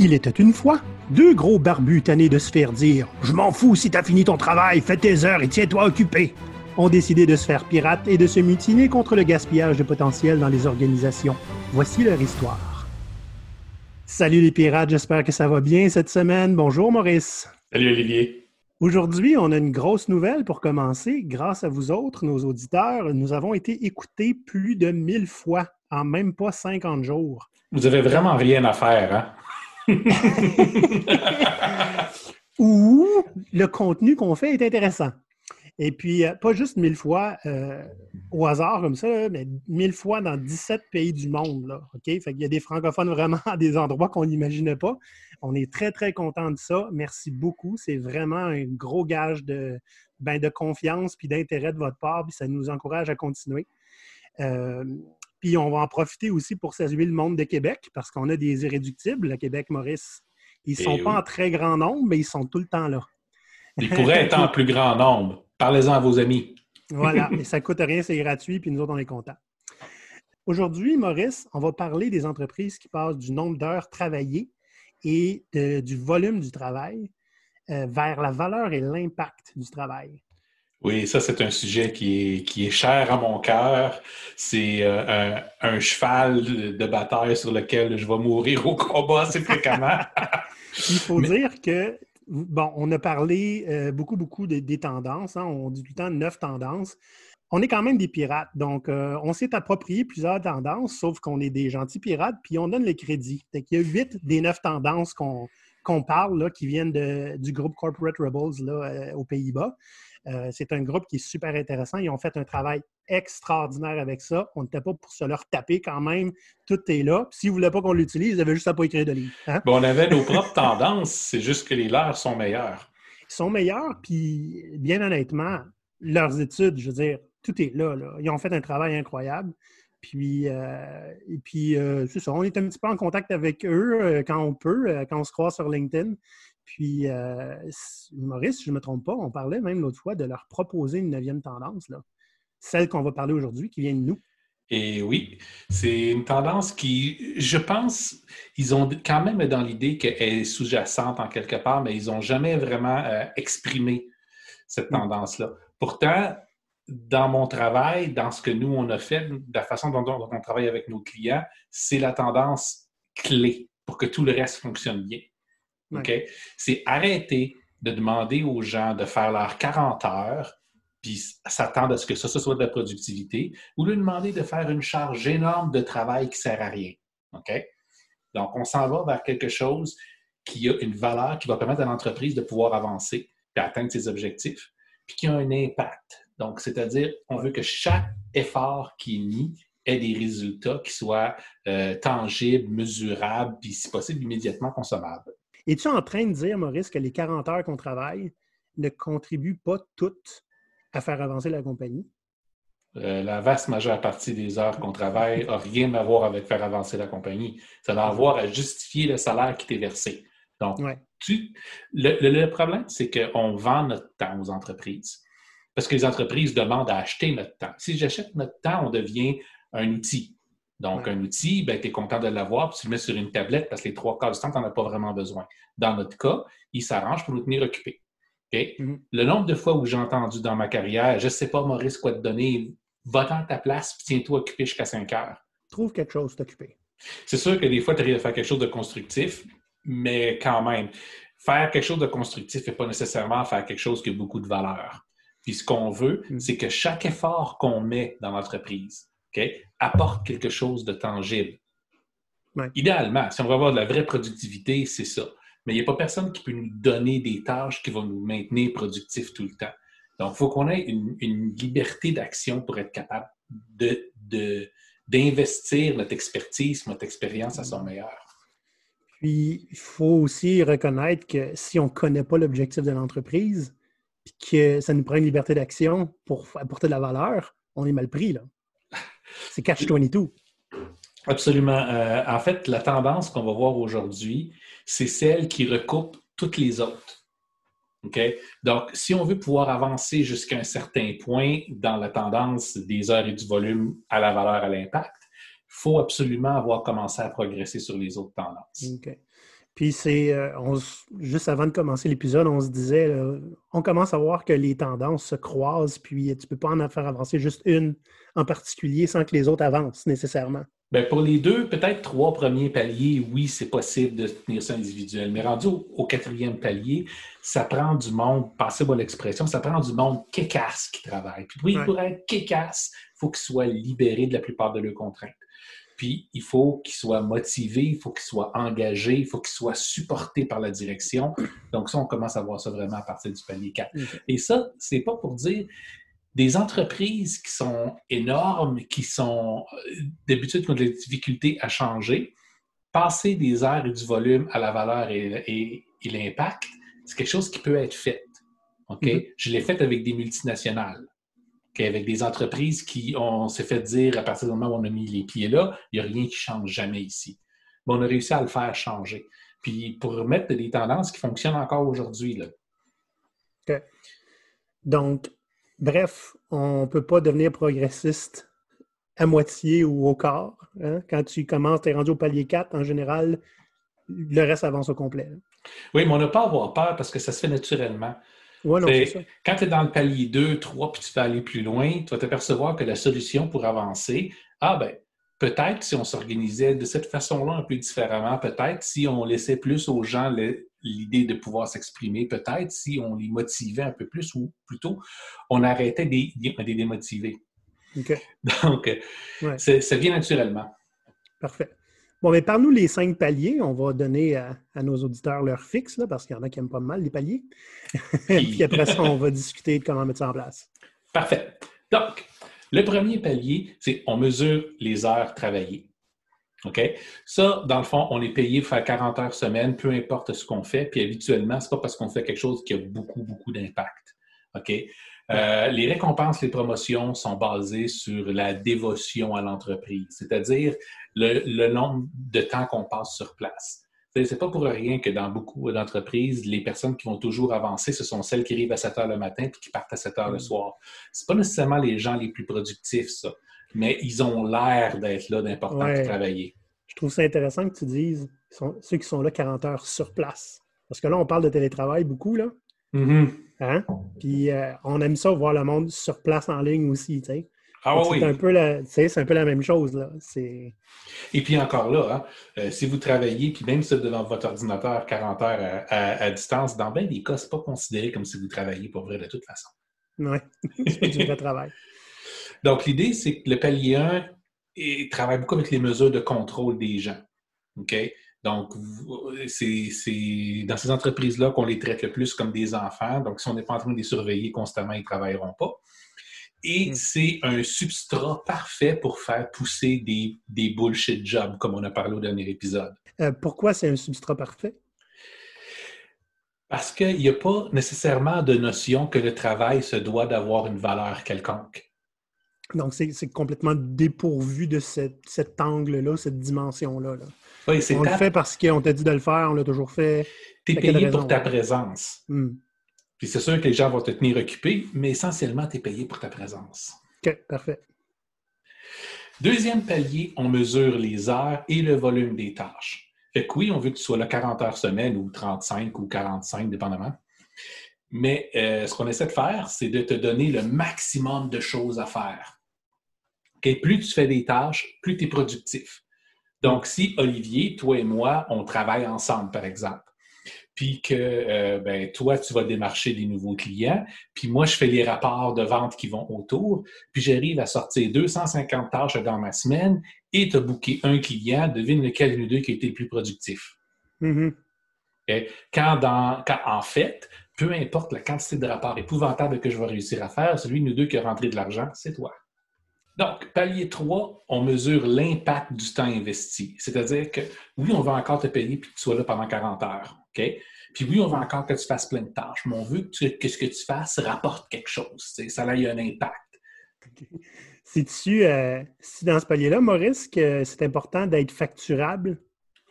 Il était une fois deux gros barbus tannés de se faire dire Je m'en fous si t'as fini ton travail, fais tes heures et tiens-toi occupé ont décidé de se faire pirates et de se mutiner contre le gaspillage de potentiel dans les organisations. Voici leur histoire. Salut les pirates, j'espère que ça va bien cette semaine. Bonjour Maurice. Salut Olivier. Aujourd'hui, on a une grosse nouvelle pour commencer. Grâce à vous autres, nos auditeurs, nous avons été écoutés plus de 1000 fois en même pas 50 jours. Vous avez vraiment rien à faire, hein? Ou le contenu qu'on fait est intéressant. Et puis, euh, pas juste mille fois euh, au hasard comme ça, mais mille fois dans 17 pays du monde. Là? Fait y a des francophones vraiment à des endroits qu'on n'imaginait pas. On est très, très content de ça. Merci beaucoup. C'est vraiment un gros gage de, ben, de confiance puis d'intérêt de votre part, puis ça nous encourage à continuer. Euh, puis on va en profiter aussi pour saluer le monde de Québec parce qu'on a des irréductibles à Québec, Maurice. Ils ne sont eh pas en très grand nombre, mais ils sont tout le temps là. Ils pourraient être en plus grand nombre. Parlez-en à vos amis. voilà, mais ça ne coûte rien, c'est gratuit, puis nous autres, on est contents. Aujourd'hui, Maurice, on va parler des entreprises qui passent du nombre d'heures travaillées et du volume du travail euh, vers la valeur et l'impact du travail. Oui, ça, c'est un sujet qui est, qui est cher à mon cœur. C'est euh, un, cheval de bataille sur lequel je vais mourir au combat assez fréquemment. Il faut dire que, bon, on a parlé euh, beaucoup, beaucoup des tendances. Hein. on dit tout le temps neuf tendances. On est quand même des pirates, donc euh, on s'est approprié plusieurs tendances, sauf qu'on est des gentils pirates, puis on donne le crédit. Il y a huit des neuf tendances qu'on parle, là, qui viennent du groupe Corporate Rebels là, aux Pays-Bas. Euh, c'est un groupe qui est super intéressant. Ils ont fait un travail extraordinaire avec ça. On n'était pas pour se leur taper quand même. Tout est là. S'ils ne voulaient pas qu'on l'utilise, ils avaient juste à pas écrire de livre. Hein? on avait nos propres tendances. C'est juste que les leurs sont meilleurs. Ils sont meilleurs, puis bien honnêtement, leurs études, je veux dire, tout est là. Ils ont fait un travail incroyable. Puis, euh, et puis euh, c'est ça, on est un petit peu en contact avec eux quand on peut, quand on se croise sur LinkedIn. Puis, euh, Maurice, si je ne me trompe pas, on parlait même l'autre fois de leur proposer une neuvième tendance, là. celle qu'on va parler aujourd'hui, qui vient de nous. Et oui, c'est une tendance qui, je pense, ils ont quand même dans l'idée qu'elle est sous-jacente en quelque part, mais ils n'ont jamais vraiment euh, exprimé cette mm. tendance-là. Pourtant, dans mon travail, dans ce que nous, on a fait, de la façon dont on travaille avec nos clients, c'est la tendance clé pour que tout le reste fonctionne bien. C'est arrêter de demander aux gens de faire leurs 40 heures puis s'attendre à ce que ça, soit de la productivité, ou lui demander de faire une charge énorme de travail qui ne sert à rien. OK? Donc, on s'en va vers quelque chose qui a une valeur qui va permettre à l'entreprise de pouvoir avancer et atteindre ses objectifs, puis qui a un impact. Donc, c'est-à-dire, on veut que chaque effort qui est mis ait des résultats qui soient euh, tangibles, mesurables, puis si possible, immédiatement consommables. Es-tu en train de dire, Maurice, que les 40 heures qu'on travaille ne contribuent pas toutes à faire avancer la compagnie? Euh, la vaste majeure partie des heures qu'on travaille n'a rien à voir avec faire avancer la compagnie. Ça a à voir à justifier le salaire qui t'est versé. Donc, le, problème, c'est qu'on vend notre temps aux entreprises. Parce que les entreprises demandent à acheter notre temps. Si j'achète notre temps, on devient un outil. Donc, un outil, ben, tu es content de l'avoir, puis tu le mets sur une tablette parce que les trois quarts du temps, tu n'en as pas vraiment besoin. Dans notre cas, il s'arrange pour nous tenir occupés. Mm-hmm. Le nombre de fois où j'ai entendu dans ma carrière, je ne sais pas, Maurice, quoi te donner, va-t'en ta place, puis tiens-toi occupé jusqu'à 5 heures. Trouve quelque chose t'occuper. C'est sûr que des fois, tu arrives à faire quelque chose de constructif, mais quand même, faire quelque chose de constructif n'est pas nécessairement faire quelque chose qui a beaucoup de valeur. Puis ce qu'on veut, mm. c'est que chaque effort qu'on met dans l'entreprise, apporte quelque chose de tangible. Idéalement, si on veut avoir de la vraie productivité, c'est ça. Mais il n'y a pas personne qui peut nous donner des tâches qui vont nous maintenir productifs tout le temps. Donc, il faut qu'on ait une, liberté d'action pour être capable d'investir notre expertise, notre expérience à son meilleur. Puis, il faut aussi reconnaître que si on ne connaît pas l'objectif de l'entreprise, puis que ça nous prend une liberté d'action pour apporter de la valeur, on est mal pris, là. C'est catch-22. Absolument. Euh, en fait, la tendance qu'on va voir aujourd'hui, c'est celle qui recoupe toutes les autres. OK? Donc, si on veut pouvoir avancer jusqu'à un certain point dans la tendance des heures et du volume à la valeur à l'impact, il faut absolument avoir commencé à progresser sur les autres tendances. OK. Puis c'est, euh, juste avant de commencer l'épisode, on se disait, on commence à voir que les tendances se croisent, puis tu ne peux pas en faire avancer juste une en particulier sans que les autres avancent nécessairement. Bien, pour les deux, peut-être trois premiers paliers, oui, c'est possible de tenir ça individuel. Mais rendu au, quatrième palier, ça prend du monde, passez-moi l'expression, ça prend du monde kékasse qui travaille. Puis oui, pour être kékasse, il faut qu'il soit libéré de la plupart de leurs contraintes. Puis il faut qu'il soit motivé, il faut qu'il soit engagé, il faut qu'il soit supporté par la direction. Donc ça, on commence à voir ça vraiment à partir du palier 4. Et ça, c'est pas pour dire des entreprises qui sont énormes, qui sont euh, d'habitude qui ont des difficultés à changer, passer des heures et du volume à la valeur et, l'impact, c'est quelque chose qui peut être fait. OK? Mm-hmm. Je l'ai fait avec des multinationales. Avec des entreprises qui, on s'est fait dire à partir du moment où on a mis les pieds là, il n'y a rien qui change jamais ici. Mais on a réussi à le faire changer. Puis pour remettre des tendances qui fonctionnent encore aujourd'hui. OK. Donc, Bref, on ne peut pas devenir progressiste à moitié ou au quart. Hein. Quand tu commences, tu es rendu au palier 4, en général, le reste avance au complet. Oui, mais on n'a pas à avoir peur parce que ça se fait naturellement. Ouais, non, ça. Quand tu es dans le palier 2, 3, puis tu vas aller plus loin, tu vas t'apercevoir que la solution pour avancer, ah ben, peut-être si on s'organisait de cette façon-là un peu différemment, peut-être si on laissait plus aux gens l'idée de pouvoir s'exprimer, peut-être si on les motivait un peu plus ou plutôt on arrêtait de les démotiver. Donc, ça vient naturellement. Parfait. Bon, mais par nous les cinq paliers. On va donner à, nos auditeurs leur fixe, parce qu'il y en a qui aiment pas mal les paliers. Puis après ça, on va discuter de comment mettre ça en place. Parfait. Donc, le premier palier, c'est on mesure les heures travaillées. OK? Ça, dans le fond, on est payé pour faire 40 heures semaine, peu importe ce qu'on fait. Puis habituellement, ce n'est pas parce qu'on fait quelque chose qui a beaucoup, beaucoup d'impact. OK? Euh, les récompenses, les promotions sont basées sur la dévotion à l'entreprise, c'est-à-dire le, nombre de temps qu'on passe sur place. C'est pas pour rien que dans beaucoup d'entreprises, les personnes qui vont toujours avancer, ce sont celles qui arrivent à 7 heures le matin et qui partent à 7 heures le mm. soir. C'est pas nécessairement les gens les plus productifs, ça mais ils ont l'air d'être là, d'important pour travailler. Je trouve ça intéressant que tu dises ceux qui sont là 40 heures sur place. Parce que là, on parle de télétravail beaucoup, là. Mm-hmm. Hein? Puis euh, on aime ça voir le monde sur place en ligne aussi, tu sais. Ah oui. C'est un, peu la, un peu la même chose. Là. Et puis encore là, hein, euh, si vous travaillez, puis même si vous devant votre ordinateur 40 heures à, distance, dans bien des cas, ce n'est pas considéré comme si vous travailliez pour vrai de toute façon. Oui, c'est du vrai travail. Donc, l'idée, c'est que le palier 1 travaille beaucoup avec les mesures de contrôle des gens. OK? Donc, c'est dans ces entreprises-là qu'on les traite le plus comme des enfants. Donc, si on n'est pas en train de les surveiller constamment, ils ne travailleront pas. Et hmm. c'est un substrat parfait pour faire pousser des, des, bullshit jobs, comme on a parlé au dernier épisode. Euh, pourquoi c'est un substrat parfait? Parce qu'il n'y a pas nécessairement de notion que le travail se doit d'avoir une valeur quelconque. Donc, c'est complètement dépourvu de cet angle-là, cette dimension-là. Oui, on le fait parce qu'on t'a dit de le faire, on l'a toujours fait. Tu es payé pour ta présence. Hmm. Puis c'est sûr que les gens vont te tenir occupé, mais essentiellement, tu es payé pour ta présence. OK, parfait. Deuxième palier, on mesure les heures et le volume des tâches. Fait que oui, on veut que tu sois là 40 heures semaine ou 35 ou 45, dépendamment. Mais euh, ce qu'on essaie de faire, c'est de te donner le maximum de choses à faire. Plus tu fais des tâches, plus tu es productif. Donc, si Olivier, toi et moi, on travaille ensemble, par exemple, puis que euh, ben, toi, tu vas démarcher des nouveaux clients, puis moi, je fais les rapports de vente qui vont autour, puis j'arrive à sortir 250 tâches dans ma semaine et te booké un client, devine lequel de nous deux qui a été le plus productif. Mm-hmm. Quand, quand, en fait, peu importe la quantité de rapports épouvantables que je vais réussir à faire, celui de nous deux qui a rentré de l'argent, c'est toi. Donc, palier 3, on mesure l'impact du temps investi. C'est-à-dire que oui, on va encore te payer puis que tu sois là pendant 40 heures. OK? Puis oui, on va encore que tu fasses plein de tâches, mais on veut que, ce que tu fasses rapporte quelque chose. Ça a un impact. C'est-tu, euh, si dans ce palier-là, Maurice, que c'est important d'être facturable?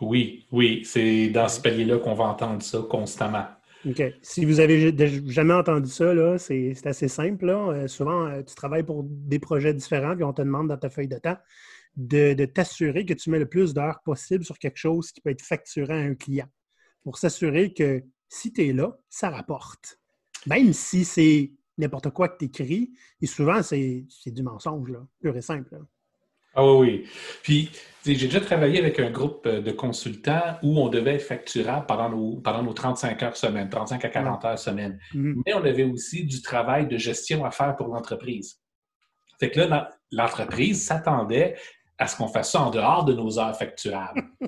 Oui, oui, c'est dans ce palier-là qu'on va entendre ça constamment. OK. Si vous avez jamais entendu ça, c'est assez simple. Euh, souvent, euh, tu travailles pour des projets différents, puis on te demande dans ta feuille de temps de, t'assurer que tu mets le plus d'heures possible sur quelque chose qui peut être facturé à un client. pour s'assurer que si tu es là, ça rapporte. Même si c'est n'importe quoi que tu écris, et souvent, c'est du mensonge, pur et simple. Ah oui, oui. Puis, j'ai déjà travaillé avec un groupe euh, de consultants où on devait être facturable pendant nos, pendant nos 35 heures semaine, 35 à 40 heures semaine. Mm-hmm. Mais on avait aussi du travail de gestion à faire pour l'entreprise. Fait que là, l'entreprise s'attendait à ce qu'on fasse ça en dehors de nos heures facturables.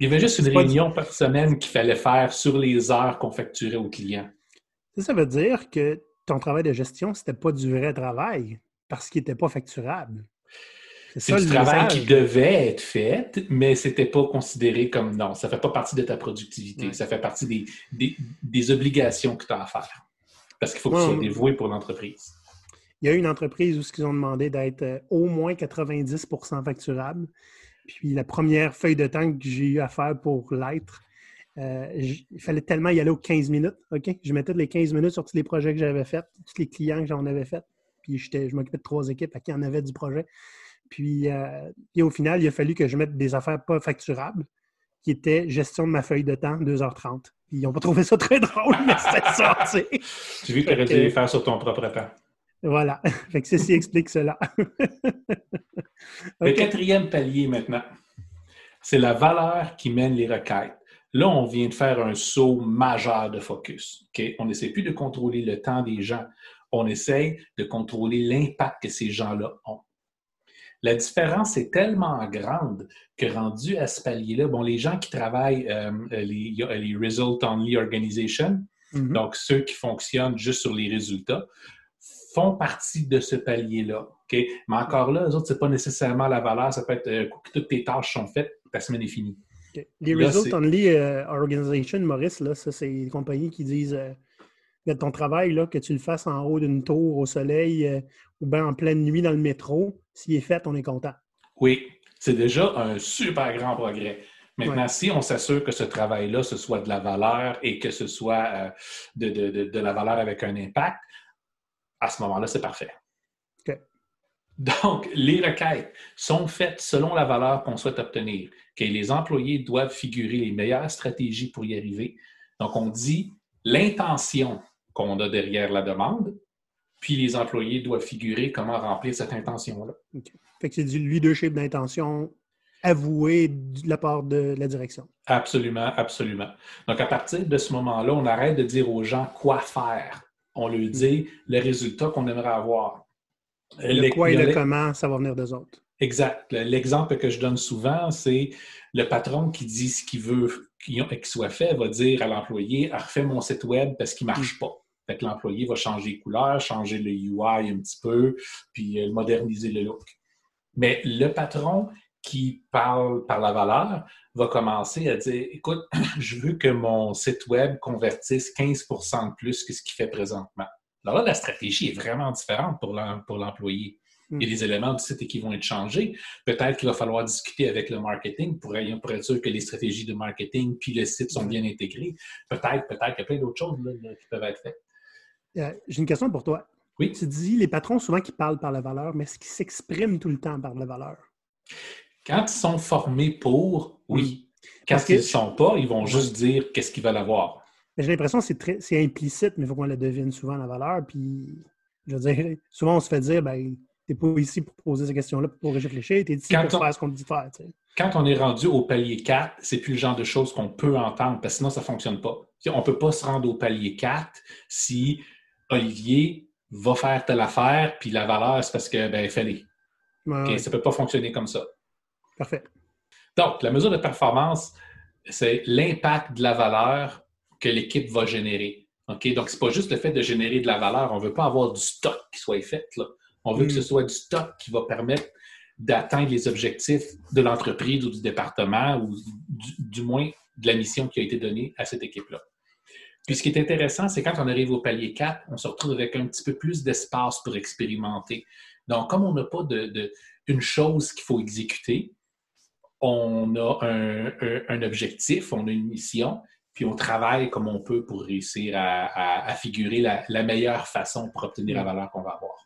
Il y avait juste une réunion par semaine qu'il fallait faire sur les heures qu'on facturait aux clients. Ça, veut dire que ton travail de gestion, c'était pas du vrai travail parce qu'il n'était pas facturable. C'est du travail qui devait être fait, mais ce n'était pas considéré comme non. Ça ne fait pas partie de ta productivité. Ça fait partie des, obligations que tu as à faire. Parce qu'il faut que tu sois dévoué pour l'entreprise. Il y a une entreprise où ils ont demandé d'être euh, au moins 90% facturable. Puis la première feuille de temps que j'ai eu à faire pour l'être, euh, il fallait tellement y aller aux 15 minutes. OK? Je mettais les 15 minutes sur tous les projets que j'avais faits, tous les clients que j'en avais faits. Puis je m'occupais de trois équipes à qui en avait du projet. Puis euh, et au final, il a fallu que je mette des affaires pas facturables, qui étaient gestion de ma feuille de temps, 2h30. Puis ils n'ont pas trouvé ça très drôle, mais c'était ça, tu sais. Tu vu que tu aurais dû les faire sur ton propre temps. Voilà. Fait que ceci explique cela. Le quatrième palier maintenant, c'est la valeur qui mène les requêtes. Là, on vient de faire un saut majeur de focus. On n'essaie plus de contrôler le temps des gens. On essaie de contrôler l'impact que ces gens-là ont. La différence est tellement grande que rendu à ce palier-là, bon, les gens qui travaillent, euh, les, les Result Only Organization, mm-hmm. donc ceux qui fonctionnent juste sur les résultats, font partie de ce palier-là. Mais encore là, eux autres, ce n'est pas nécessairement la valeur. Ça peut être euh, que toutes tes tâches sont faites, ta semaine est finie. Les Result Only euh, Organization, Maurice, là, ça, c'est des compagnies qui disent euh, ton travail, là, que tu le fasses en haut d'une tour au soleil ou bien en pleine nuit dans le métro, s'il est fait, on est content. Oui, c'est déjà un super grand progrès. Maintenant, si on s'assure que ce travail-là, ce soit de la valeur et que ce soit de, de, la valeur avec un impact, à ce moment-là, c'est parfait. Donc, les requêtes sont faites selon la valeur qu'on souhaite obtenir. les employés doivent figurer les meilleures stratégies pour y arriver. Donc, on dit l'intention qu'on a derrière la demande, puis les employés doivent figurer comment remplir cette intention-là. Fait que c'est du leadership d'intention avoué de la part de la direction. Absolument, absolument. Donc, à partir de ce moment-là, on arrête de dire aux gens quoi faire on lui dit le résultat qu'on aimerait avoir. Le quoi et le, comment, ça va venir des autres. Exact. L'exemple que je donne souvent, c'est le patron qui dit ce qu'il veut qu'il soit fait, va dire à l'employé refais mon site web parce qu'il ne marche pas. Fait que l'employé va changer les couleurs, changer le UI un petit peu, puis euh, moderniser le look. Mais le patron qui parle par la valeur va commencer à dire écoute, je veux que mon site web convertisse 15 de plus que ce qu'il fait présentement. Alors là, la stratégie est vraiment différente pour l'employé. Il y a hmm. des éléments du site qui vont être changés. Peut-être qu'il va falloir discuter avec le marketing pour, être sûr que les stratégies de marketing puis le site sont hmm. bien intégrées. Peut-être, peut-être qu'il y a plein d'autres choses qui peuvent être faites. Euh, j'ai une question pour toi. Oui. Tu dis les patrons souvent qui parlent par la valeur, mais est-ce qu'ils s'expriment tout le temps par la valeur? Quand ils sont formés pour, oui. Quand ils ne sont pas, ils vont juste dire qu'est-ce qu'ils veulent avoir. J'ai l'impression que c'est implicite, mais il faut qu'on la devine souvent, la valeur. Puis, je veux dire, souvent, on se fait dire, ben, n'es pas ici pour poser ces questions-là, pour réfléchir, es ici pour faire ce qu'on te dit faire. Quand on est rendu au palier 4, c'est plus le genre de choses qu'on peut entendre, parce que sinon, ça ne fonctionne pas. On ne peut pas se rendre au palier 4 si Olivier va faire telle affaire, puis la valeur, c'est parce que, ben, fallait. Ça ne peut pas fonctionner comme ça. Parfait. Donc, la mesure de performance, c'est l'impact de la valeur que l'équipe va générer. OK? Donc, ce n'est pas juste le fait de générer de la valeur. On ne veut pas avoir du stock qui soit fait. Là. On veut que ce mm. soit du stock qui va permettre d'atteindre les objectifs de l'entreprise ou du département ou du, moins de la mission qui a été donnée à cette équipe-là. Puis ce qui est intéressant, c'est quand on arrive au palier 4, on se retrouve avec un petit peu plus d'espace pour expérimenter. Donc, comme on n'a pas de, une chose qu'il faut exécuter, on a un, objectif, on a une mission, puis on travaille comme on peut pour réussir à, figurer la, meilleure façon pour obtenir la valeur qu'on va avoir.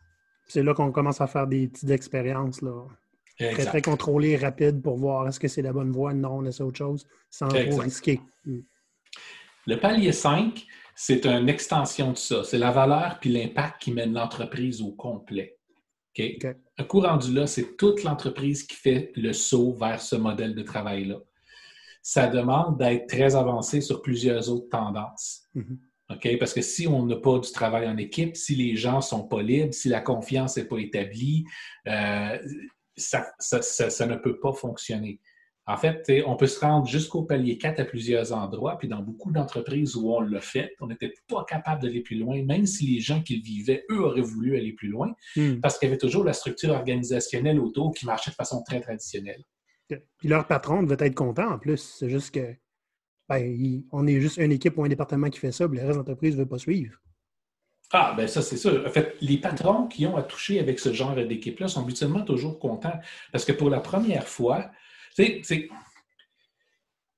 C'est là qu'on commence à faire des petites expériences. Là. Très, très contrôlé, rapide pour voir est-ce que c'est la bonne voie, non, on essaie autre chose, sans trop risquer. Mm. Le palier 5, c'est une extension de ça. C'est la valeur puis l'impact qui mène l'entreprise au complet. Un coup rendu là, c'est toute l'entreprise qui fait le saut vers ce modèle de travail-là. Ça demande d'être très avancé sur plusieurs autres tendances. Mm-hmm. Parce que si on n'a pas du travail en équipe, si les gens ne sont pas libres, si la confiance n'est pas établie, euh, ça, ne peut pas fonctionner. En fait, on peut se rendre jusqu'au palier 4 à plusieurs endroits, puis dans beaucoup d'entreprises où on l'a fait, on n'était pas capable d'aller plus loin, même si les gens qui vivaient, eux, auraient voulu aller plus loin, hmm. parce qu'il y avait toujours la structure organisationnelle autour qui marchait de façon très traditionnelle. Puis leur patron devait être content en plus. C'est juste que ben, on est juste une équipe ou un département qui fait ça, puis le reste de l'entreprise ne veut pas suivre. Ah, ben ça, c'est sûr. En fait, les patrons qui ont à toucher avec ce genre d'équipe-là sont mutuellement toujours contents parce que pour la première fois, c'est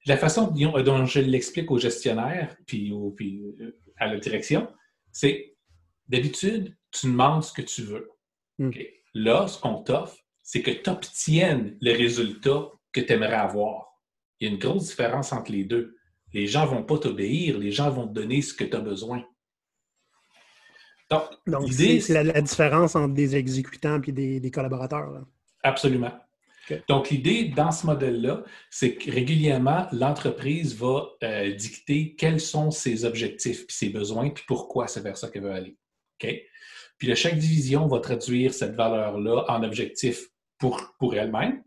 la façon dont je l'explique aux gestionnaires puis, euh, à la direction, c'est d'habitude, tu demandes ce que tu veux. Hmm. Là, ce qu'on t'offre, c'est que tu obtiennes le résultat que tu aimerais avoir. Il y a une grosse différence entre les deux. Les gens ne vont pas t'obéir, les gens vont te donner ce que tu as besoin. Donc, c'est la, différence entre des exécutants et des, collaborateurs. Absolument. Donc, l'idée dans ce modèle-là, c'est que régulièrement, l'entreprise va euh, dicter quels sont ses objectifs, puis ses besoins, puis pourquoi c'est vers ça qu'elle veut aller. Puis chaque division va traduire cette valeur-là en objectif pour, elle-même,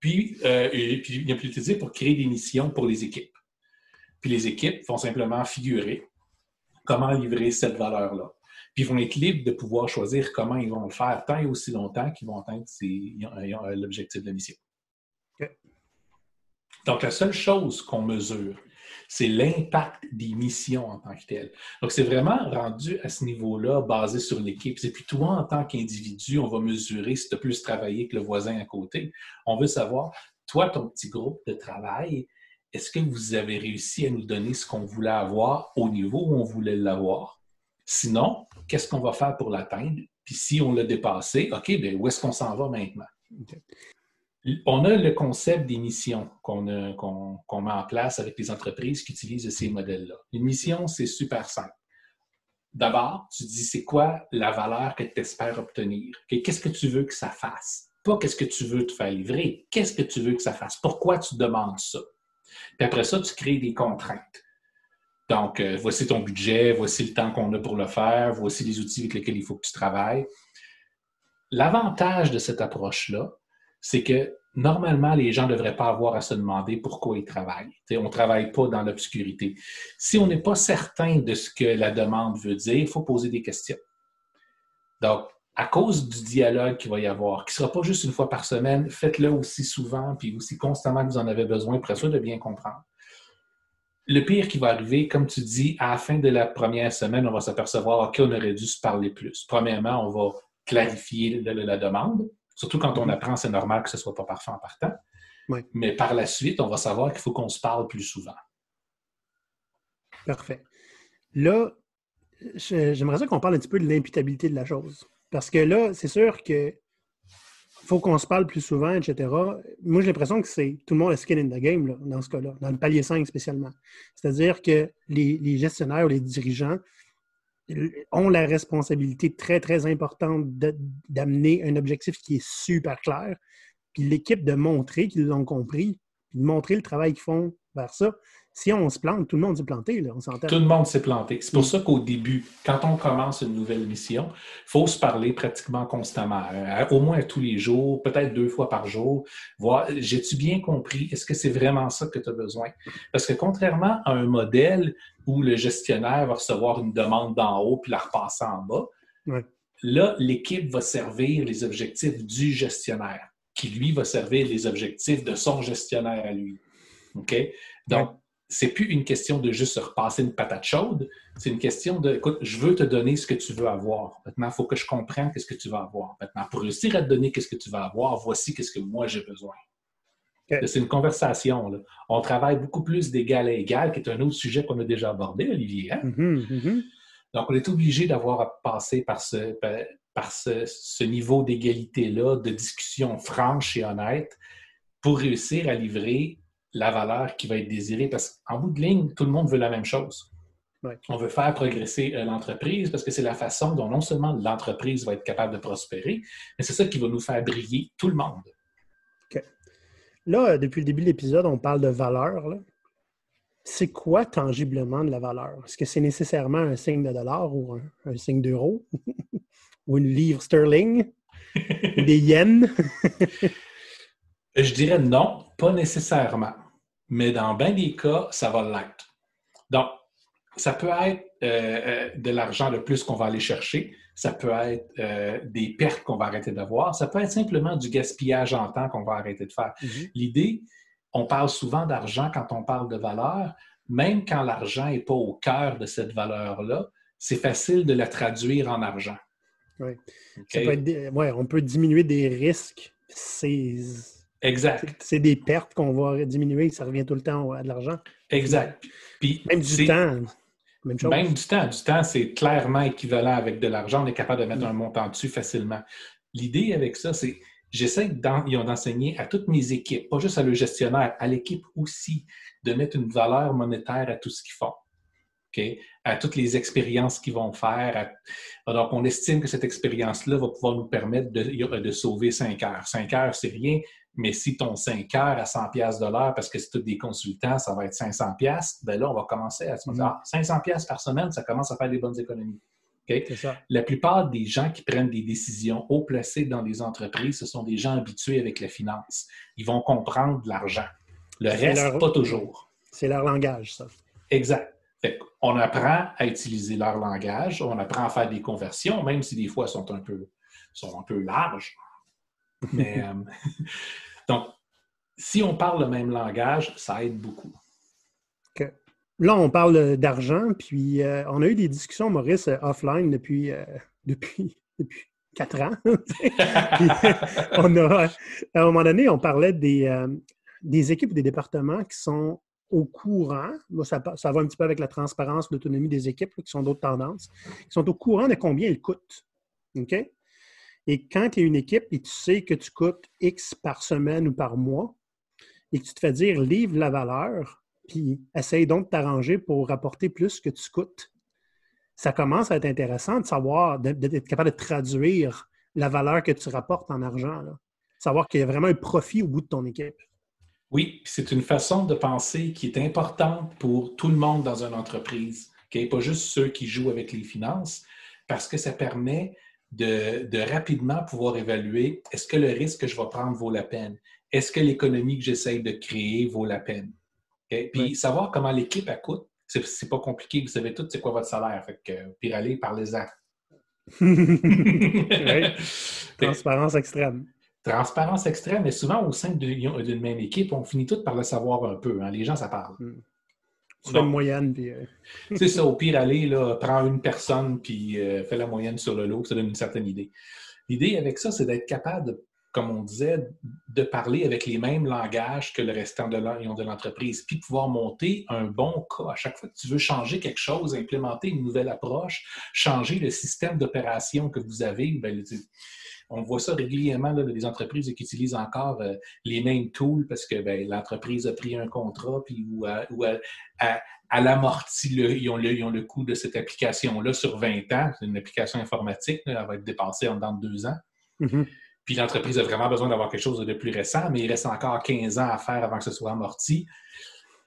puis, euh, et, il a plus utiliser pour créer des missions pour les équipes. Puis les équipes vont simplement figurer comment livrer cette valeur-là. Puis ils vont être libres de pouvoir choisir comment ils vont le faire tant et aussi longtemps qu'ils vont atteindre l'objectif de la mission. Donc, la seule chose qu'on mesure, c'est l'impact des missions en tant que telles. Donc, c'est vraiment rendu à ce niveau-là, basé sur l'équipe. Et puis, toi, en tant qu'individu, on va mesurer si tu as plus travaillé que le voisin à côté. On veut savoir, toi, ton petit groupe de travail, est-ce que vous avez réussi à nous donner ce qu'on voulait avoir au niveau où on voulait l'avoir? Sinon, qu'est-ce qu'on va faire pour l'atteindre? Puis si on l'a dépassé, OK, bien, où est-ce qu'on s'en va maintenant? On a le concept des missions qu'on met en place avec les entreprises qui utilisent ces modèles-là. Une mission, c'est super simple. D'abord, tu dis c'est quoi la valeur que tu espères obtenir? Qu'est-ce que tu veux que ça fasse? Pas qu'est-ce que tu veux te faire livrer, qu'est-ce que tu veux que ça fasse? Pourquoi tu demandes ça? Puis après ça, tu crées des contraintes. Donc, euh, voici ton budget, voici le temps qu'on a pour le faire, voici les outils avec lesquels il faut que tu travailles. L'avantage de cette approche-là, c'est que normalement, les gens ne devraient pas avoir à se demander pourquoi ils travaillent. on ne travaille pas dans l'obscurité. Si on n'est pas certain de ce que la demande veut dire, il faut poser des questions. Donc, à cause du dialogue qu'il va y avoir, qui ne sera pas juste une fois par semaine, faites-le aussi souvent, puis aussi constamment que vous en avez besoin pour ça de bien comprendre le pire qui va arriver, comme tu dis, à la fin de la première semaine, on va s'apercevoir, OK, on aurait dû se parler plus. Premièrement, on va clarifier la, demande. Surtout quand on mhm. apprend, c'est normal que ce ne soit pas parfait en partant. Mais par la suite, on va savoir qu'il faut qu'on se parle plus souvent. Parfait. Là, j'aimerais ça qu'on parle un petit peu de l'imputabilité de la chose. Parce que là, c'est sûr que faut qu'on se parle plus souvent, etc. Moi, j'ai l'impression que c'est tout le monde est skin in the game dans ce cas-là, dans le palier 5 spécialement. C'est-à-dire que les, gestionnaires ou les dirigeants ont la responsabilité très, très importante d'amener un objectif qui est super clair, puis l'équipe de montrer qu'ils l'ont compris, puis de montrer le travail qu'ils font vers ça si on se plante, tout le monde s'est planté, là, on s'entend. Tout le monde s'est planté. C'est pour ça qu'au début, quand on commence une nouvelle mission, il faut se parler pratiquement constamment, euh, au moins tous les jours, peut-être deux fois par jour, voir, j'ai-tu bien compris, est-ce que c'est vraiment ça que tu as besoin? Parce que contrairement à un modèle où le gestionnaire va recevoir une demande d'en haut puis la repasser en bas, là, l'équipe va servir les objectifs du gestionnaire, qui lui va servir les objectifs de son gestionnaire à lui. OK? Donc, c'est plus une question de juste se repasser une patate chaude, c'est une question de, écoute, je veux te donner ce que tu veux avoir. Maintenant, il faut que je comprenne qu'est-ce que tu vas avoir. Maintenant, pour réussir à te donner qu'est-ce que tu vas avoir, voici qu'est-ce que moi j'ai besoin. C'est une conversation. On travaille beaucoup plus d'égal à égal, qui est un autre sujet qu'on a déjà abordé, Olivier. Hein? Mm-hmm, mm-hmm. Donc, on est obligé d'avoir à passer par, ce, par ce, niveau d'égalité-là, de discussion franche et honnête, pour réussir à livrer la valeur qui va être désirée. Parce qu'en bout de ligne, tout le monde veut la même chose. On veut faire progresser euh, l'entreprise parce que c'est la façon dont non seulement l'entreprise va être capable de prospérer, mais c'est ça qui va nous faire briller tout le monde. Là, depuis le début de l'épisode, on parle de valeur. C'est quoi tangiblement de la valeur? Est-ce que c'est nécessairement un signe de dollar ou un, signe d'euro? ou une livre sterling? des yens? Je dirais non, pas nécessairement. Mais dans bien des cas, ça va l'être. Donc, ça peut être euh, euh, de l'argent le plus qu'on va aller chercher, ça peut être euh, des pertes qu'on va arrêter d'avoir, ça peut être simplement du gaspillage en temps qu'on va arrêter de faire. Mm-hmm. L'idée, on parle souvent d'argent quand on parle de valeur, même quand l'argent n'est pas au cœur de cette valeur-là, c'est facile de la traduire en argent. Oui. on peut diminuer des risques. C'est exact. C'est des pertes qu'on va diminuer, ça revient tout le temps à de l'argent. Exact. Puis, même du temps. Même, du temps. Du temps, c'est clairement équivalent avec de l'argent. On est capable de mettre mm. un montant dessus facilement. L'idée avec ça, c'est j'essaie d'enseigner à toutes mes équipes, pas juste à le gestionnaire, à l'équipe aussi, de mettre une valeur monétaire à tout ce qu'ils font. à toutes les expériences qu'ils vont faire. Alors, on estime que cette expérience-là va pouvoir nous permettre de, de sauver 5 heures. 5 heures, c'est rien, mais si ton 5 heures à 100 pièces de l'heure, parce que c'est tous des consultants, ça va être 500 pièces, ben là, on va commencer à se dire, 500 mm. ah, pièces par semaine, ça commence à faire des bonnes économies. La plupart des gens qui prennent des décisions haut placées dans les entreprises, ce sont des gens habitués avec la finance. Ils vont comprendre l'argent. Le reste, pas toujours. C'est leur langage, ça. Exact. on apprend à utiliser leur langage, on apprend à faire des conversions, même si des fois elles sont un peu, sont un peu larges. Mais, euh, donc, si on parle le même langage, ça aide beaucoup. Là, on parle d'argent, puis euh, on a eu des discussions, Maurice, euh, offline depuis, depuis, depuis quatre ans. on a, à un moment donné, on parlait des, des équipes ou des départements qui sont au courant, ça, ça, va un petit peu avec la transparence, l'autonomie des équipes, qui sont d'autres tendances, qui sont au courant de combien ils coûtent. OK? Et quand tu es une équipe et tu sais que tu coûtes X par semaine ou par mois, et que tu te fais dire livre la valeur, puis essaye donc de t'arranger pour rapporter plus que tu coûtes, ça commence à être intéressant de savoir, d'être capable de traduire la valeur que tu rapportes en argent. Savoir qu'il y a vraiment un profit au bout de ton équipe. Oui, c'est une façon de penser qui est importante pour tout le monde dans une entreprise, qui n'est pas juste ceux qui jouent avec les finances, parce que ça permet de, rapidement pouvoir évaluer est-ce que le risque que je vais prendre vaut la peine? Est-ce que l'économie que j'essaye de créer vaut la peine? Puis savoir comment l'équipe coûte, c'est pas compliqué. Vous savez tout c'est quoi votre salaire. Fait que, puis allez, parlez-en. Transparence extrême. Transparence extrême, mais souvent au sein d'une même équipe, on finit tout par le savoir un peu. Hein. Les gens, ça parle. Hmm. Tu fais une moyenne, puis... Euh, c'est ça, au pire, aller, là, prends une personne, puis euh, fais la moyenne sur le lot, ça donne une certaine idée. L'idée avec ça, c'est d'être capable, comme on disait, de parler avec les mêmes langages que le restant de l'entreprise, puis pouvoir monter un bon cas. À chaque fois que tu veux changer quelque chose, implémenter une nouvelle approche, changer le système d'opération que vous avez, bien, on voit ça régulièrement, là, des entreprises qui utilisent encore euh, les mêmes tools parce que ben, l'entreprise a pris un contrat, puis ou, à, l'amorti, ils, ont le, coût de cette application-là sur 20 ans. C'est une application informatique, elle va être dépassée en dans deux ans. Mm-hmm. Puis l'entreprise a vraiment besoin d'avoir quelque chose de plus récent, mais il reste encore 15 ans à faire avant que ce soit amorti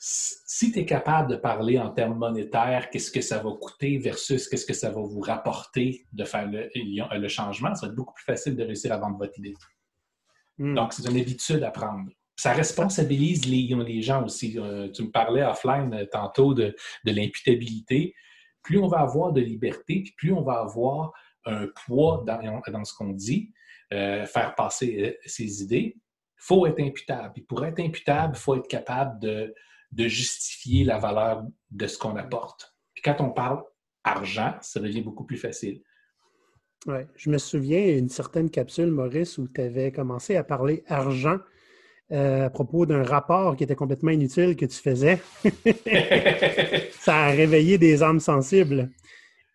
si tu es capable de parler en termes monétaires, qu'est-ce que ça va coûter versus qu'est-ce que ça va vous rapporter de faire le, changement, ça va être beaucoup plus facile de réussir à vendre votre idée. Hmm. Donc, c'est une habitude à prendre. Ça responsabilise les, gens aussi. Euh, tu me parlais offline euh, tantôt de, l'imputabilité. Plus on va avoir de liberté, plus on va avoir un poids dans, ce qu'on dit, euh, faire passer ses idées, il faut être imputable. Et pour être imputable, il faut être capable de, de justifier la valeur de ce qu'on apporte. Puis quand on parle argent, ça devient beaucoup plus facile. Oui, je me souviens d'une certaine capsule, Maurice, où tu avais commencé à parler argent euh, à propos d'un rapport qui était complètement inutile que tu faisais. ça a réveillé des âmes sensibles.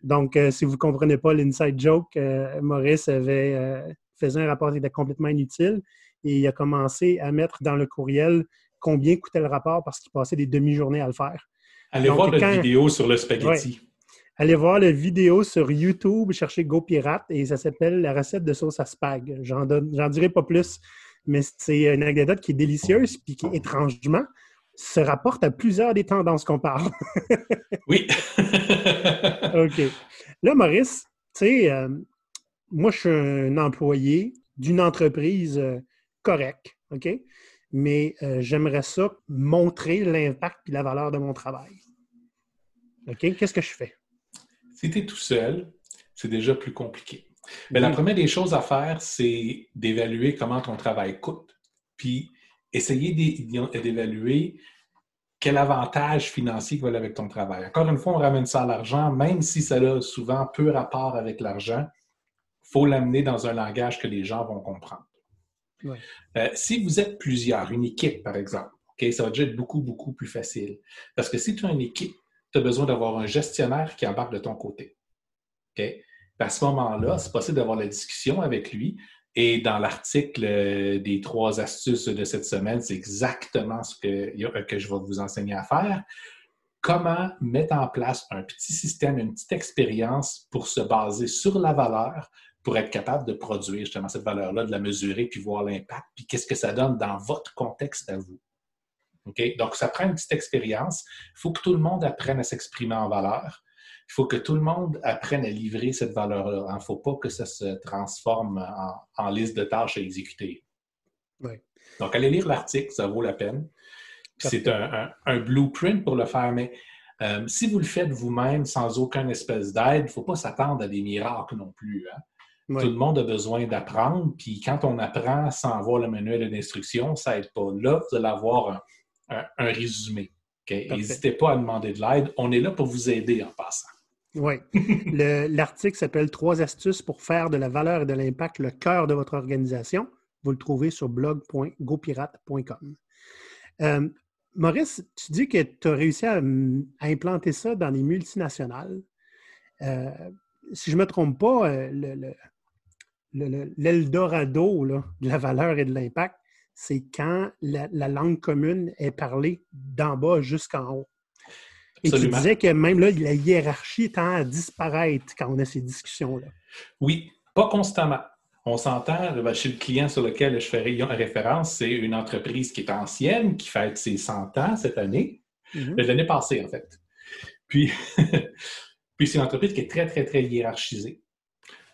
Donc, si vous ne comprenez pas l'inside joke, Maurice avait, faisait un rapport qui était complètement inutile et il a commencé à mettre dans le courriel combien coûtait le rapport parce qu'il passait des demi-journées à le faire. Allez voir la vidéo sur le spaghetti. Allez voir la vidéo sur YouTube, cherchez GoPirate et ça s'appelle la recette de sauce à spag. J'en dirai pas plus, mais c'est une anecdote qui est délicieuse puis qui, étrangement, se rapporte à plusieurs des tendances qu'on parle. oui. OK. Là, Maurice, tu sais, euh, moi, je suis un employé d'une entreprise euh, correcte, OK? Mais euh, j'aimerais ça montrer l'impact et la valeur de mon travail. OK? Qu'est-ce que je fais? Si tu es tout seul, c'est déjà plus compliqué. Mais la première des choses à faire, c'est d'évaluer comment ton travail coûte. Puis essayer d'évaluer quel avantage financier va avec ton travail. Encore une fois, on ramène ça à l'argent, même si ça a souvent peu rapport avec l'argent, il faut l'amener dans un langage que les gens vont comprendre. Euh, si vous êtes plusieurs, une équipe par exemple, ça va déjà être beaucoup, beaucoup plus facile. Parce que si tu as une équipe, tu as besoin d'avoir un gestionnaire qui embarque de ton côté. À ce moment-là, c'est possible d'avoir la discussion avec lui. Et dans l'article euh, des trois astuces de cette semaine, c'est exactement ce que, que je vais vous enseigner à faire. Comment mettre en place un petit système, une petite expérience pour se baser sur la valeur, pour être capable de produire justement cette valeur-là, de la mesurer, puis voir l'impact, puis qu'est-ce que ça donne dans votre contexte à vous. Donc, ça prend une petite expérience. Il faut que tout le monde apprenne à s'exprimer en valeur. Il faut que tout le monde apprenne à livrer cette valeur-là. Il ne faut pas que ça se transforme en, liste de tâches à exécuter. Donc, allez lire l'article, ça vaut la peine. C'est un, blueprint pour le faire, mais euh, si vous le faites vous-même sans aucune espèce d'aide, il ne faut pas s'attendre à des miracles non plus. Hein. Tout le monde a besoin d'apprendre, puis quand on apprend sans avoir le manuel d'instruction, ça n'aide pas. Là, vous allez avoir un, résumé. N'hésitez pas à demander de l'aide. On est là pour vous aider en passant. Oui. L'article s'appelle Trois astuces pour faire de la valeur et de l'impact le cœur de votre organisation. Vous le trouvez sur blog.gopirate.com. Euh, Maurice, tu dis que tu as réussi à, implanter ça dans les multinationales. Euh, si je ne me trompe pas, euh, l'Eldorado de la valeur et de l'impact, c'est quand la, langue commune est parlée d'en bas jusqu'en haut. Et tu disais que même là, la hiérarchie tend à disparaître quand on a ces discussions-là. Oui, pas constamment. On s'entend, ben, chez le client sur lequel je fais référence, c'est une entreprise qui est ancienne, qui fête ses 100 ans cette année, mm-hmm. l'année passée en fait. Puis, puis c'est une entreprise qui est très, très, très hiérarchisée.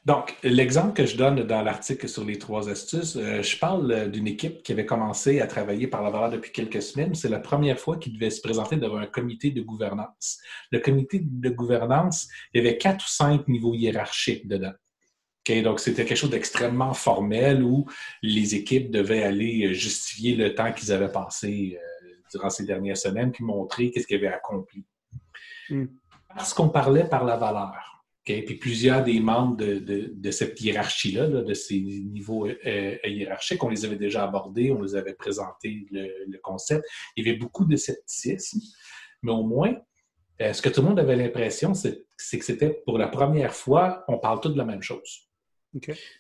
Donc, l'exemple que je donne dans l'article sur les trois astuces, euh, je parle euh, d'une équipe qui avait commencé à travailler par la valeur depuis quelques semaines. C'est la première fois qu'ils devaient se présenter devant un comité de gouvernance. Le comité de gouvernance, il y avait quatre ou cinq niveaux hiérarchiques dedans. donc, c'était quelque chose d'extrêmement formel où les équipes devaient aller euh, justifier le temps qu'ils avaient passé durant ces dernières semaines, puis montrer qu'est-ce qu'ils avaient accompli. Hmm. Parce qu'on parlait par la valeur puis plusieurs des membres de, cette hiérarchie-là, de ces niveaux euh, euh, hiérarchiques, on les avait déjà abordés, on les avait présenté le, concept. Il y avait beaucoup de scepticisme, mais au moins, euh, ce que tout le monde avait l'impression, c'est que c'était pour la première fois, on parle tous de la même chose.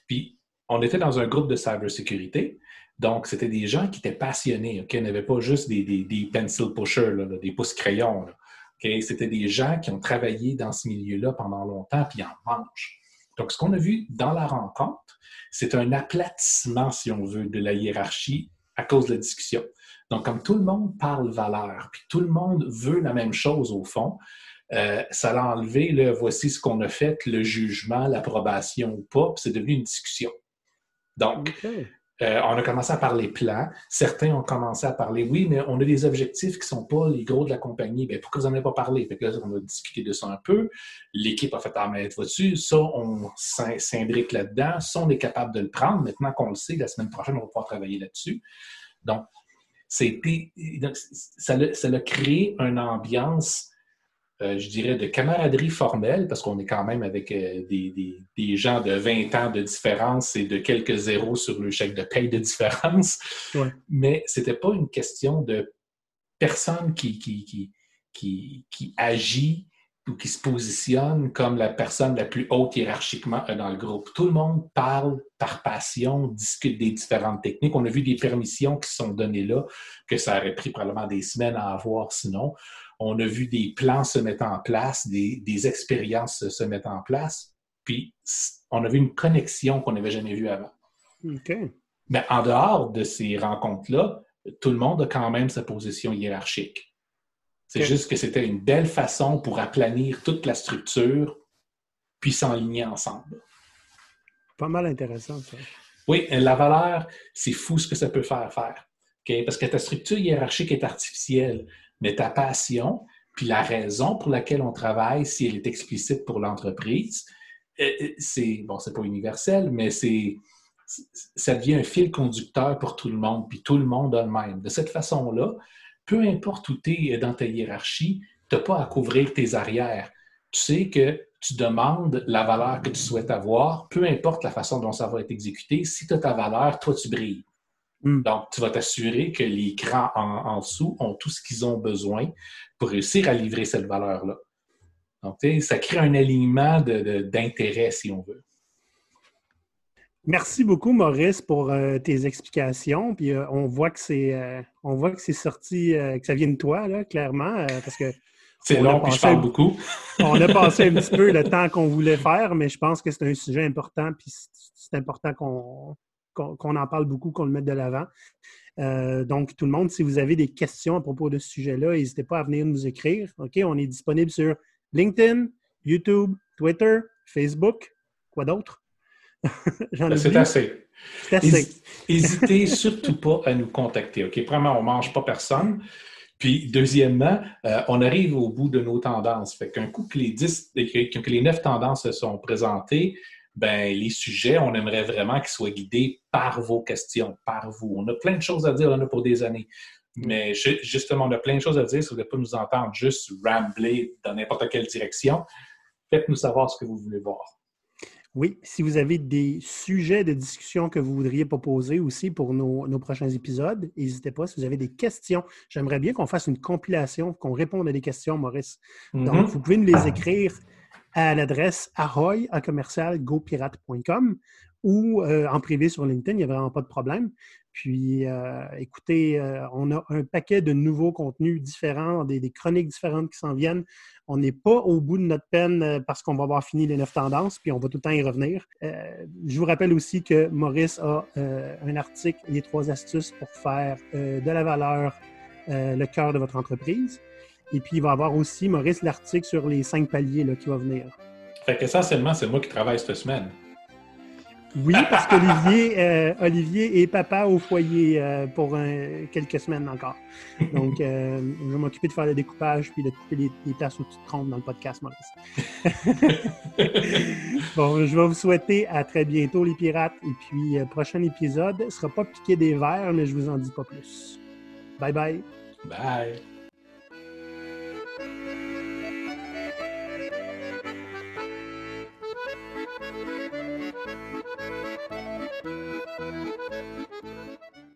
Puis, on était dans un groupe de cybersécurité, donc c'était des gens qui étaient passionnés, OK? On n'avait pas juste des, des, pencil pushers, des pouces crayons. C'était des gens qui ont travaillé dans ce milieu-là pendant longtemps, puis en mangent. Donc, ce qu'on a vu dans la rencontre, c'est un aplatissement, si on veut, de la hiérarchie à cause de la discussion. Donc, comme tout le monde parle valeur, puis tout le monde veut la même chose au fond, euh, ça l'a enlevé, le voici ce qu'on a fait, le jugement, l'approbation ou pas, puis c'est devenu une discussion. Donc, euh, on a commencé à parler plans. Certains ont commencé à parler, oui, mais on a des objectifs qui ne sont pas les gros de la compagnie. Bien, pourquoi vous n'en avez pas parlé? Là, on a discuté de ça un peu. L'équipe a fait en mettre dessus. Ça, on s'imbrique là-dedans. Ça, on est capable de le prendre. Maintenant qu'on le sait, la semaine prochaine, on va pouvoir travailler là-dessus. Donc, ça, ça a créé une ambiance euh, je dirais, de camaraderie formelle, parce qu'on est quand même avec euh, des, gens de 20 ans de différence et de quelques zéros sur le chèque de paye de différence. Mais ce n'était pas une question de personne qui, qui, qui, qui, agit ou qui se positionne comme la personne la plus haute hiérarchiquement dans le groupe. Tout le monde parle par passion, discute des différentes techniques. On a vu des permissions qui sont données là, que ça aurait pris probablement des semaines à avoir sinon. On a vu des plans se mettre en place, des, expériences se mettre en place. Puis, on a vu une connexion qu'on n'avait jamais vue avant. Mais en dehors de ces rencontres-là, tout le monde a quand même sa position hiérarchique. C'est juste que c'était une belle façon pour aplanir toute la structure, puis s'enligner ensemble. Pas mal intéressant, ça. Oui, la valeur, c'est fou ce que ça peut faire faire. Parce que ta structure hiérarchique est artificielle, mais ta passion, puis la raison pour laquelle on travaille, si elle est explicite pour l'entreprise, euh, euh, c'est, bon, c'est pas universel, mais c'est, ça devient un fil conducteur pour tout le monde, puis tout le monde a le même. De cette façon-là, peu importe où tu es dans ta hiérarchie, tu n'as pas à couvrir tes arrières. Tu sais que tu demandes la valeur que tu souhaites avoir, peu importe la façon dont ça va être exécuté. Si tu as ta valeur, toi, tu brilles. Hmm. Donc, tu vas t'assurer que les crans en, dessous ont tout ce qu'ils ont besoin pour réussir à livrer cette valeur-là. Donc, ça crée un alignement d'intérêt, si on veut. Merci beaucoup, Maurice, pour euh, tes explications. Puis euh, on voit que c'est euh, on voit que c'est sorti, que ça vient de toi, là, clairement, parce que. C'est long, puis je parle beaucoup. on a passé un petit peu le temps qu'on voulait faire, mais je pense que c'est un sujet important, puis c'est important qu'on en parle beaucoup, qu'on le mette de l'avant. donc, tout le monde, si vous avez des questions à propos de ce sujet-là, n'hésitez pas à venir nous écrire. OK? On est disponible sur LinkedIn, YouTube, Twitter, Facebook. Quoi d'autre? Ben, c'est assez. N'hésitez surtout pas à nous contacter. OK? Premièrement, on ne mange pas personne. Puis, deuxièmement, euh, on arrive au bout de nos tendances. Fait qu'un coup que les, 10, que les neuf tendances se sont présentées, ben, les sujets, on aimerait vraiment qu'ils soient guidés par vos questions, par vous. On a plein de choses à dire, on a pour des années. Mais justement, on a plein de choses à dire. Si vous ne voulez pas nous entendre juste rambler dans n'importe quelle direction, faites-nous savoir ce que vous voulez voir. Oui, si vous avez des sujets de discussion que vous voudriez proposer aussi pour nos, prochains épisodes, n'hésitez pas. Si vous avez des questions, j'aimerais bien qu'on fasse une compilation, qu'on réponde à des questions, Maurice. Donc, mm-hmm. vous pouvez nous les écrire à l'adresse arroy à commercial ou euh, en privé sur LinkedIn, il n'y a vraiment pas de problème. Puis, euh, écoutez, euh, on a un paquet de nouveaux contenus différents, des, chroniques différentes qui s'en viennent. On n'est pas au bout de notre peine euh, parce qu'on va avoir fini les neuf tendances, puis on va tout le temps y revenir. je vous rappelle aussi que Maurice a un article, les trois astuces pour faire de la valeur le cœur de votre entreprise. Et puis, il va avoir aussi, Maurice, l'article sur les cinq paliers là, qui va venir. Fait qu'essentiellement, c'est moi qui travaille cette semaine. Oui, parce qu'Olivier euh, Olivier est papa au foyer euh, pour quelques semaines encore. Donc, euh, je vais m'occuper de faire le découpage puis de couper les, places où tu te trompes dans le podcast, Maurice. bon, je vais vous souhaiter à très bientôt, les pirates. Et puis, prochain épisode ne sera pas piqué des verres, mais je vous en dis pas plus. Bye bye. Bye.